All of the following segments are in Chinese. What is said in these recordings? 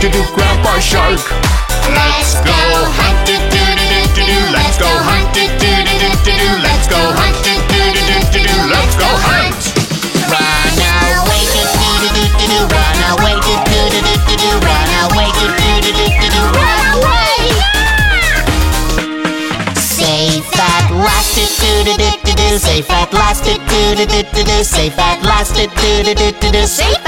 do do do do do Grandpa Shark Let's go hunt do do do do do Let's go hunt do do do do do Let's go hunt do do do do do Let's go hunt Run away do do do do do Run away do do do do do Run away do do do do do Run away Safe at last do do do do do Safe at last do do do do do Safe at last do do do do do Safe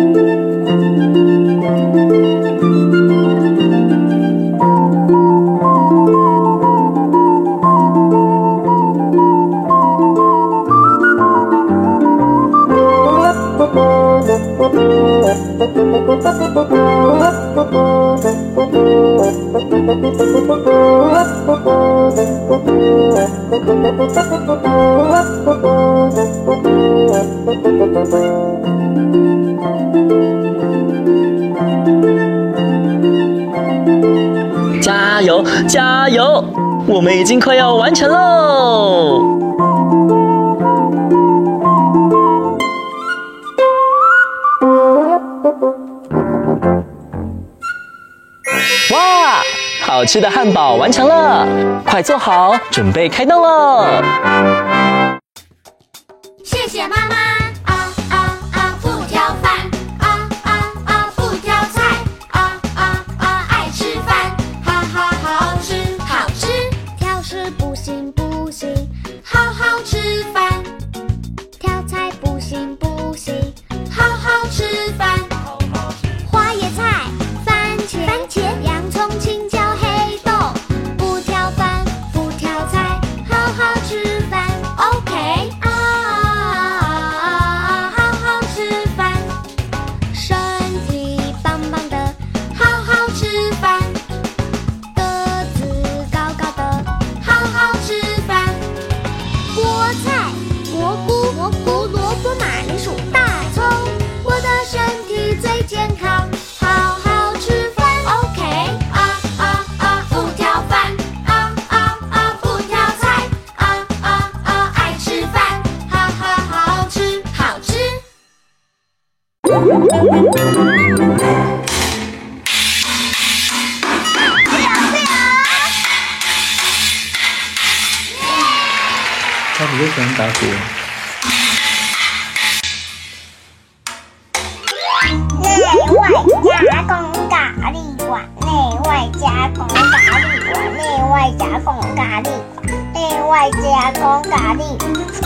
加油，加油！我们已经快要完成喽。哇，好吃的汉堡完成了，快坐好，准备开动喽。谢谢妈妈。他比较喜欢打鼓。内外加工咖喱碗，内外加工咖喱碗，内外加工咖喱碗，内外加工咖喱，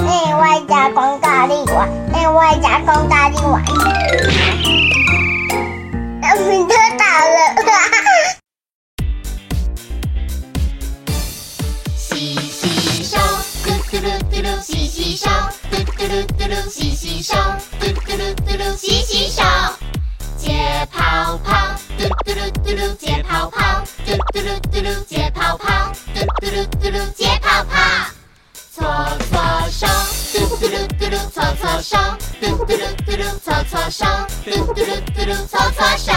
内外加工咖喱碗，内外加工咖喱碗。嘟噜，解泡泡，嘟嘟噜嘟噜，解泡泡，嘟嘟噜嘟噜，解泡泡。搓搓手，嘟嘟噜嘟噜，搓搓手，嘟嘟噜嘟噜搓搓手，嘟嘟噜嘟噜搓搓手。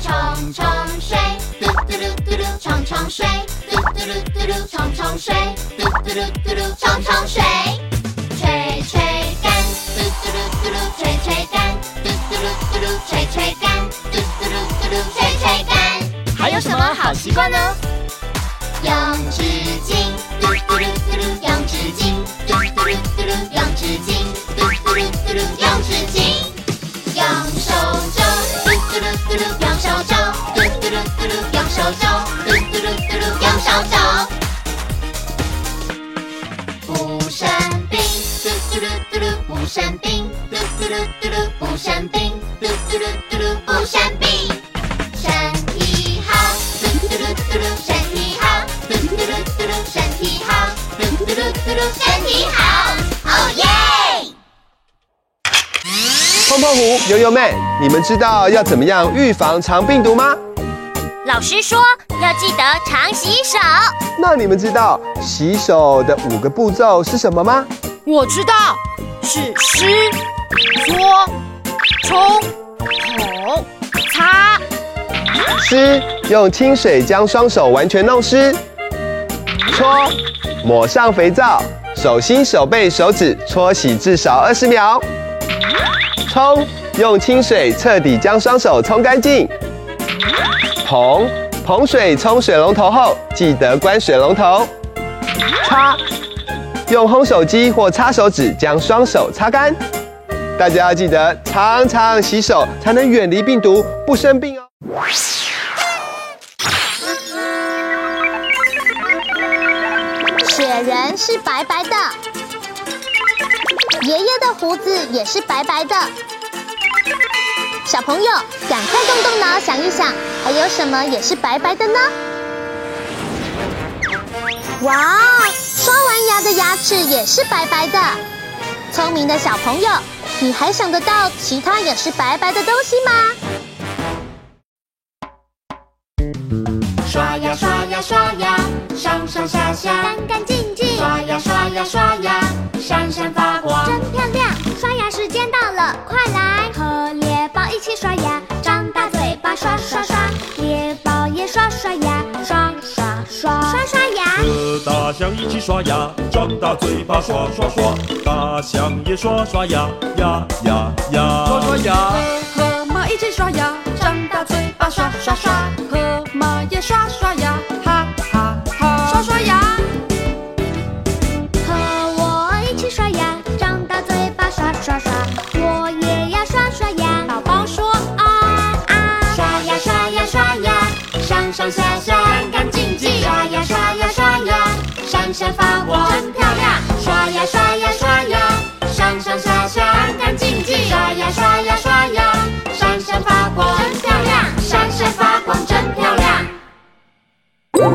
冲冲水，嘟嘟噜嘟噜冲冲水，嘟嘟噜嘟噜冲冲水，嘟嘟噜嘟噜冲冲水。手肘，嘟嘟噜嘟噜用手肘，嘟嘟噜嘟噜用手肘。不生病，嘟嘟噜嘟噜不生病，嘟嘟噜嘟噜不生病，嘟嘟噜嘟噜不生病。身体好，嘟嘟噜嘟噜身体好，嘟嘟噜嘟噜身体好，嘟嘟噜嘟噜身体好。碰碰胡、油油妹，你们知道要怎么样预防肠病毒吗？老师说要记得常洗手。那你们知道洗手的五个步骤是什么吗？我知道，是湿、搓、冲、捧、擦。湿，用清水将双手完全弄湿。搓，抹上肥皂，手心、手背、手指搓洗至少二十秒。冲，用清水彻底将双手冲干净。捧，捧水冲水龙头后，记得关水龙头。擦，用烘手机或擦手纸将双手擦干。大家要记得常常洗手，才能远离病毒，不生病哦。雪人是白白的，爷爷的胡子也是白白的。小朋友，赶快动动脑想一想，还有什么也是白白的呢？哇，刷完牙的牙齿也是白白的。聪明的小朋友，你还想得到其他也是白白的东西吗？刷牙刷牙刷牙，上上下下干干净净。刷牙刷牙刷牙，象一起刷牙，张大嘴巴刷刷刷，大象也刷刷牙，呀呀呀，刷刷牙。和马一起刷牙，张大嘴巴刷刷刷，和马也刷刷牙，哈哈哈，刷刷牙。和我一起刷牙，张大嘴巴刷刷刷，我也要刷刷牙。宝宝说啊啊，刷牙刷牙刷牙，上上下下闪闪发光真漂亮。刷呀刷呀刷牙，上上下下干干净净。刷呀刷呀刷牙，闪闪发光真漂亮，闪闪发光真漂亮。小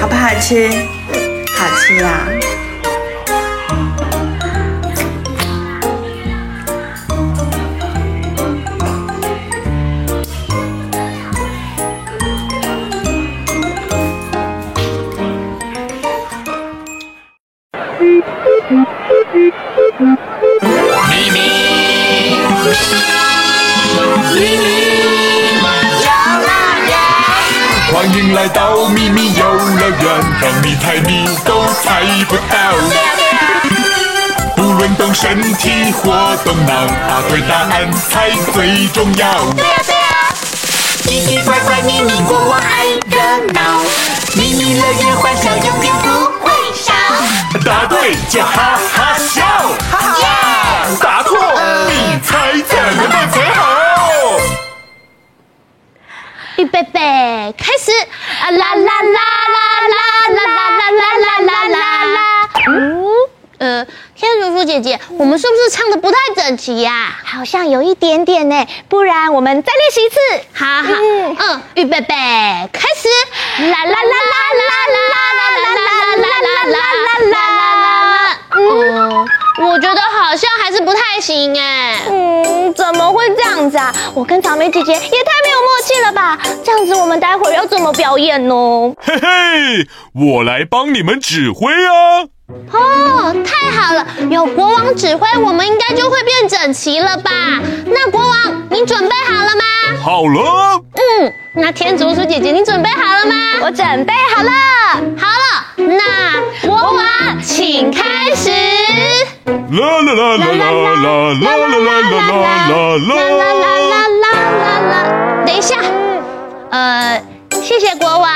好不好吃？好吃啊！身体活动脑，答对答案才最重要。对呀对呀奇奇怪怪秘密国王爱热闹，秘密乐园欢笑永远不会少。答对就哈哈笑，哈哈！答错你猜怎么办才好？预备备，开始！啊啦啦啦啦啦啦啦啦啦啦啦啦！嗯，呃，天竺鼠姐姐，我们是不是唱的不太整齐呀？好像有一点点呢，不然我们再练习一次。好好，嗯，预备备，开始！啦啦啦啦啦啦啦啦啦啦啦啦啦啦！嗯，我觉得好像还是不太行哎。嗯，怎么会这样子啊？我跟草莓姐姐也太没有默契了吧？这样子我们待会儿要怎么表演呢？嘿嘿，我来帮你们指挥啊！哦，太好了，有国王指挥，我们应该就会变整齐了吧？那国王，你准备好了吗？好了。嗯，那天竺鼠姐姐，你准备好了吗？我准备好了。好了，那国王，请开始。啦啦啦啦啦啦啦啦啦啦啦啦啦啦啦啦啦啦！等一下，呃。谢谢国王，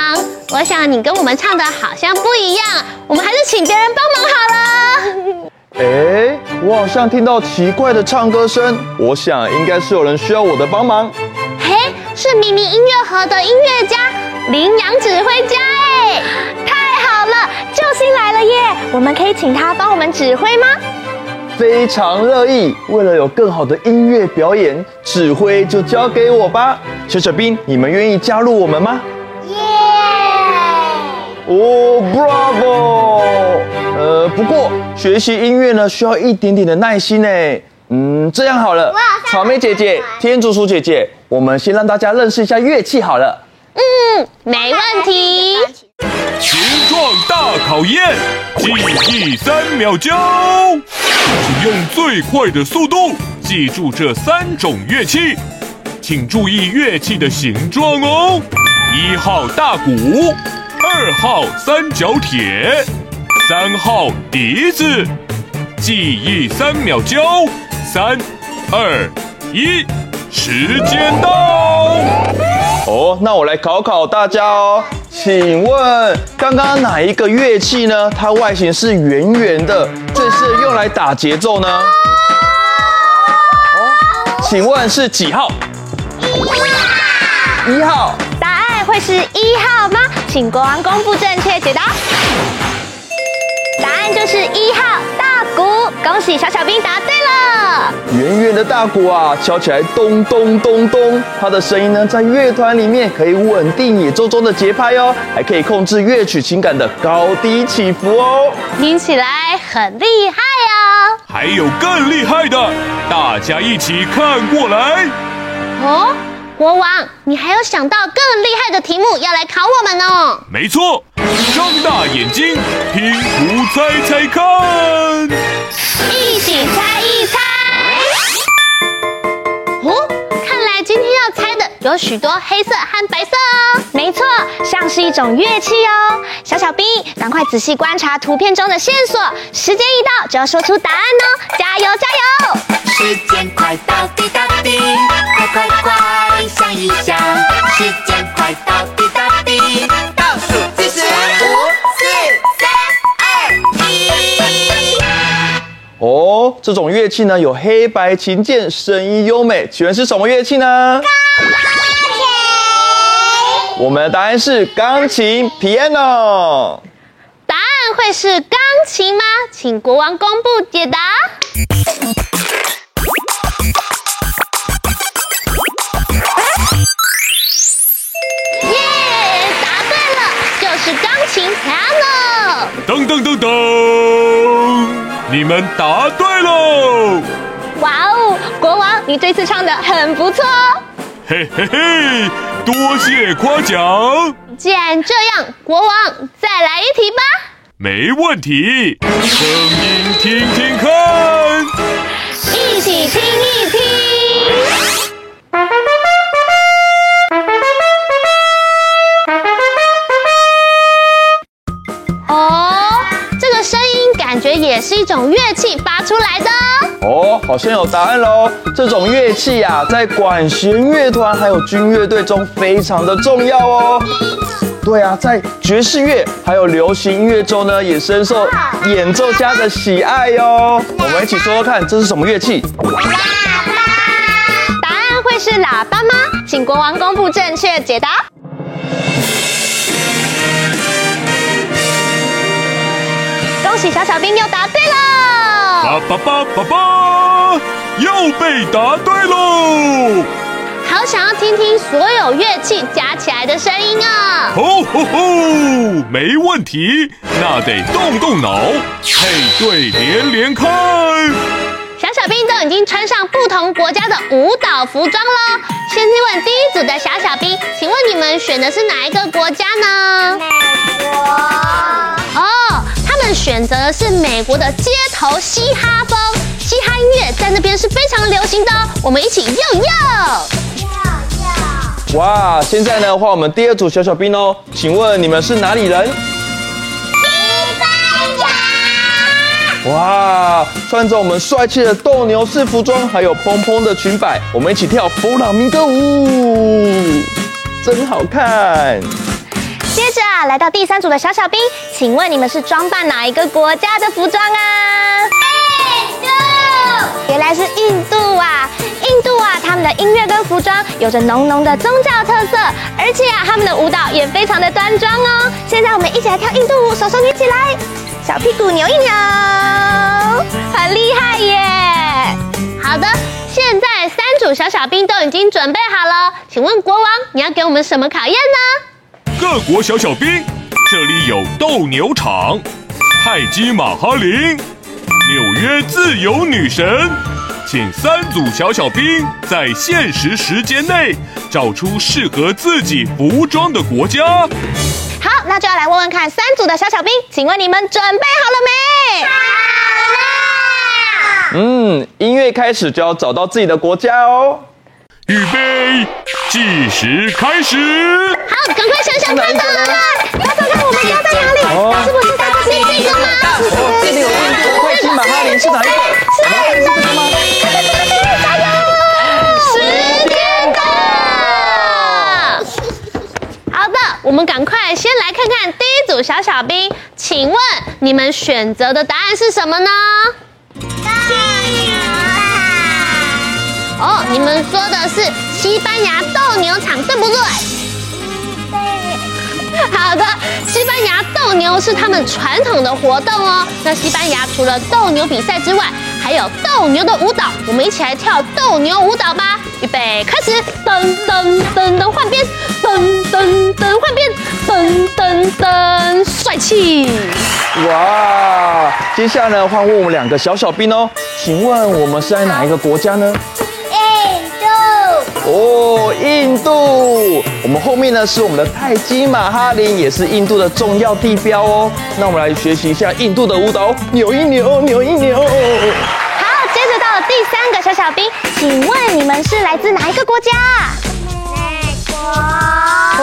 我想你跟我们唱的好像不一样，我们还是请别人帮忙好了。哎，我好像听到奇怪的唱歌声，我想应该是有人需要我的帮忙。嘿，是咪咪音乐盒的音乐家羚羊指挥家，哎，太好了，救星来了耶！我们可以请他帮我们指挥吗？非常乐意，为了有更好的音乐表演，指挥就交给我吧。小小兵，你们愿意加入我们吗？耶！哦，Bravo！呃，不过学习音乐呢，需要一点点的耐心呢。嗯，这样好了，草莓姐姐、天竺鼠姐姐，我们先让大家认识一下乐器好了。嗯，没问题。形状大考验，记忆三秒钟，请用最快的速度记住这三种乐器，请注意乐器的形状哦。一号大鼓，二号三角铁，三号笛子。记忆三秒钟，三、二、一，时间到。哦，那我来考考大家哦，请问刚刚哪一个乐器呢？它外形是圆圆的，最适合用来打节奏呢？哦，请问是几号？一号。是一号吗？请国王公布正确解答。答案就是一号大鼓，恭喜小小兵答对了。圆圆的大鼓啊，敲起来咚咚咚咚，它的声音呢，在乐团里面可以稳定演奏中的节拍哦，还可以控制乐曲情感的高低起伏哦，听起来很厉害哦。还有更厉害的，大家一起看过来。哦，国王，你还有想到更厉害的题目要来考我们哦？没错。张大眼睛，拼图猜猜看，一起猜一猜。哦，看来今天要猜的有许多黑色和白色哦。没错，像是一种乐器哦。小小兵，赶快仔细观察图片中的线索，时间一到就要说出答案哦。加油加油！时间快到滴答滴，时间快到滴答滴，倒数计时五、四、三、二、一。哦，这种乐器呢，有黑白琴键，声音优美，请问是什么乐器呢？钢琴。我们的答案是钢琴，piano。答案会是钢琴吗？请国王公布解答。就是钢琴，piano。噔噔噔噔。你们答对喽！哇哦，国王，你这次唱的很不错哦！嘿嘿嘿，多谢夸奖。既然这样，国王再来一题吧。没问题，声音听听看，一起听一也是一种乐器发出来的。哦，好像有答案喽。这种乐器呀、啊，在管弦乐团还有军乐队中非常的重要哦。对啊，在爵士乐还有流行音乐中呢，也深受演奏家的喜爱哟。我们一起说说看，这是什么乐器？喇叭。答案会是喇叭吗？请国王公布正确解答。恭喜小小兵又答对了！叭叭叭叭叭，又被答对喽！好想要听听所有乐器加起来的声音啊！吼吼吼，没问题，那得动动脑，配对连连看。小小兵都已经穿上不同国家的舞蹈服装喽。先去问第一组的小小兵，请问你们选的是哪一个国家呢？美国。选择的是美国的街头嘻哈风，嘻哈音乐在那边是非常流行的哦。我们一起用用。哇，现在呢换我们第二组小小兵哦，请问你们是哪里人？西班牙。哇，穿着我们帅气的斗牛士服装，还有蓬蓬的裙摆，我们一起跳弗朗明哥舞，真好看。接着啊，来到第三组的小小兵，请问你们是装扮哪一个国家的服装啊？印度。原来是印度啊。印度啊，他们的音乐跟服装有着浓浓的宗教特色，而且啊，他们的舞蹈也非常的端庄哦。现在我们一起来跳印度舞，手手举起来，小屁股扭一扭，很厉害耶！好的，现在三组小小兵都已经准备好了，请问国王，你要给我们什么考验呢？各国小小兵，这里有斗牛场、泰姬玛哈林、纽约自由女神。请三组小小兵在限时时间内找出适合自己服装的国家。好，那就要来问问看，三组的小小兵，请问你们准备好了没？好了。嗯，音乐开始就要找到自己的国家哦。预备，计时开始。好，赶快想想看吧。大家看我们家在哪里？哦、是不是在这边这个吗？哦，这里有印度，泰姬玛哈陵是哪一个？是这个吗？我们赶快先来看看第一组小小兵，请问你们选择的答案是什么呢？哦，你们说的是西班牙斗牛场，对不对？好的，西班牙斗牛是他们传统的活动哦。那西班牙除了斗牛比赛之外，还有斗牛的舞蹈，我们一起来跳斗牛舞蹈吧！预备，开始！噔噔噔噔，换边！噔噔噔，换边！噔噔噔，帅气！哇！接下来呢，换问我们两个小小兵哦，请问我们是在哪一个国家呢？哦，印度。我们后面呢是我们的泰姬玛哈林，也是印度的重要地标哦。那我们来学习一下印度的舞蹈，扭一扭，扭一扭。好，接着到第三个小小兵，请问你们是来自哪一个国家？美国。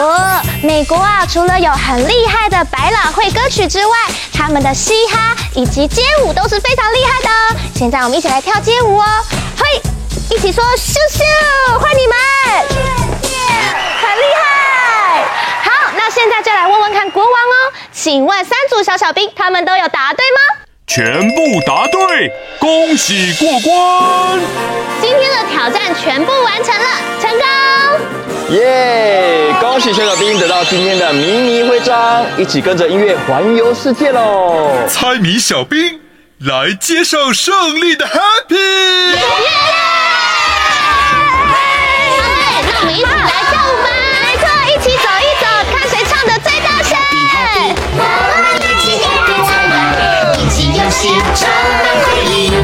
哦，美国啊，除了有很厉害的百老汇歌曲之外，他们的嘻哈以及街舞都是非常厉害的哦。现在我们一起来跳街舞哦，嘿，一起说咻咻，欢迎你们，咻咻，很厉害。好，那现在就来问问看国王哦，请问三组小小兵他们都有答对吗？全部答对，恭喜过关！今天的挑战全部完成了，成功！耶！恭喜小小兵得到今天的迷你徽章，一起跟着音乐环游世界喽！猜谜小兵来接受胜利的 Happy！耶！一起来跳舞吧！没错，一起走一走，看谁唱的最大声！我们一起，一起游戏充满回忆，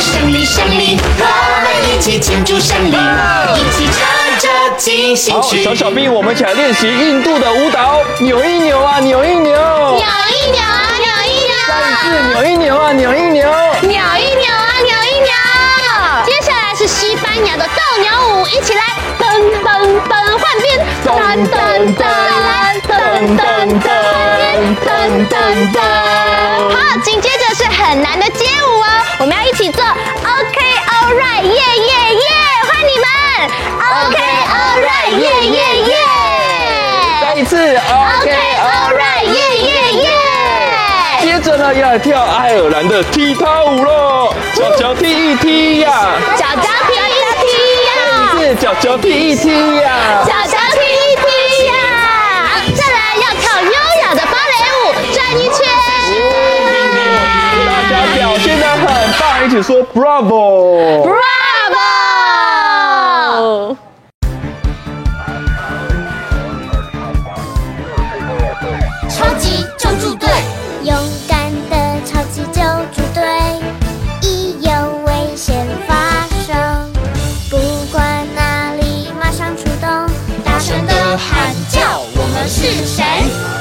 胜利胜利，我们一起庆祝胜利，一起唱着进行曲。好，小小兵，我们一起来练习印度的舞蹈，扭一扭啊，扭一扭，扭一扭啊，扭一扭，再一次扭一扭啊，扭一扭，扭一扭啊，扭一扭。接下来是西班牙的斗牛舞，一起来，噔噔噔，换边，噔噔噔，噔噔噔，噔噔噔。好，紧接着是很难的街舞哦，我们要一起做，OK All right，耶耶耶，欢迎你们，OK All right，耶耶耶，再一次，OK All right，耶耶耶。接着呢，要来跳爱尔兰的踢踏舞喽，脚脚踢一踢呀，脚脚踢脚脚踢一踢呀，脚脚踢一踢呀，再来要跳优雅的芭蕾舞，转一圈。大家表现的很棒，一起说 Bravo！Bravo！是谁？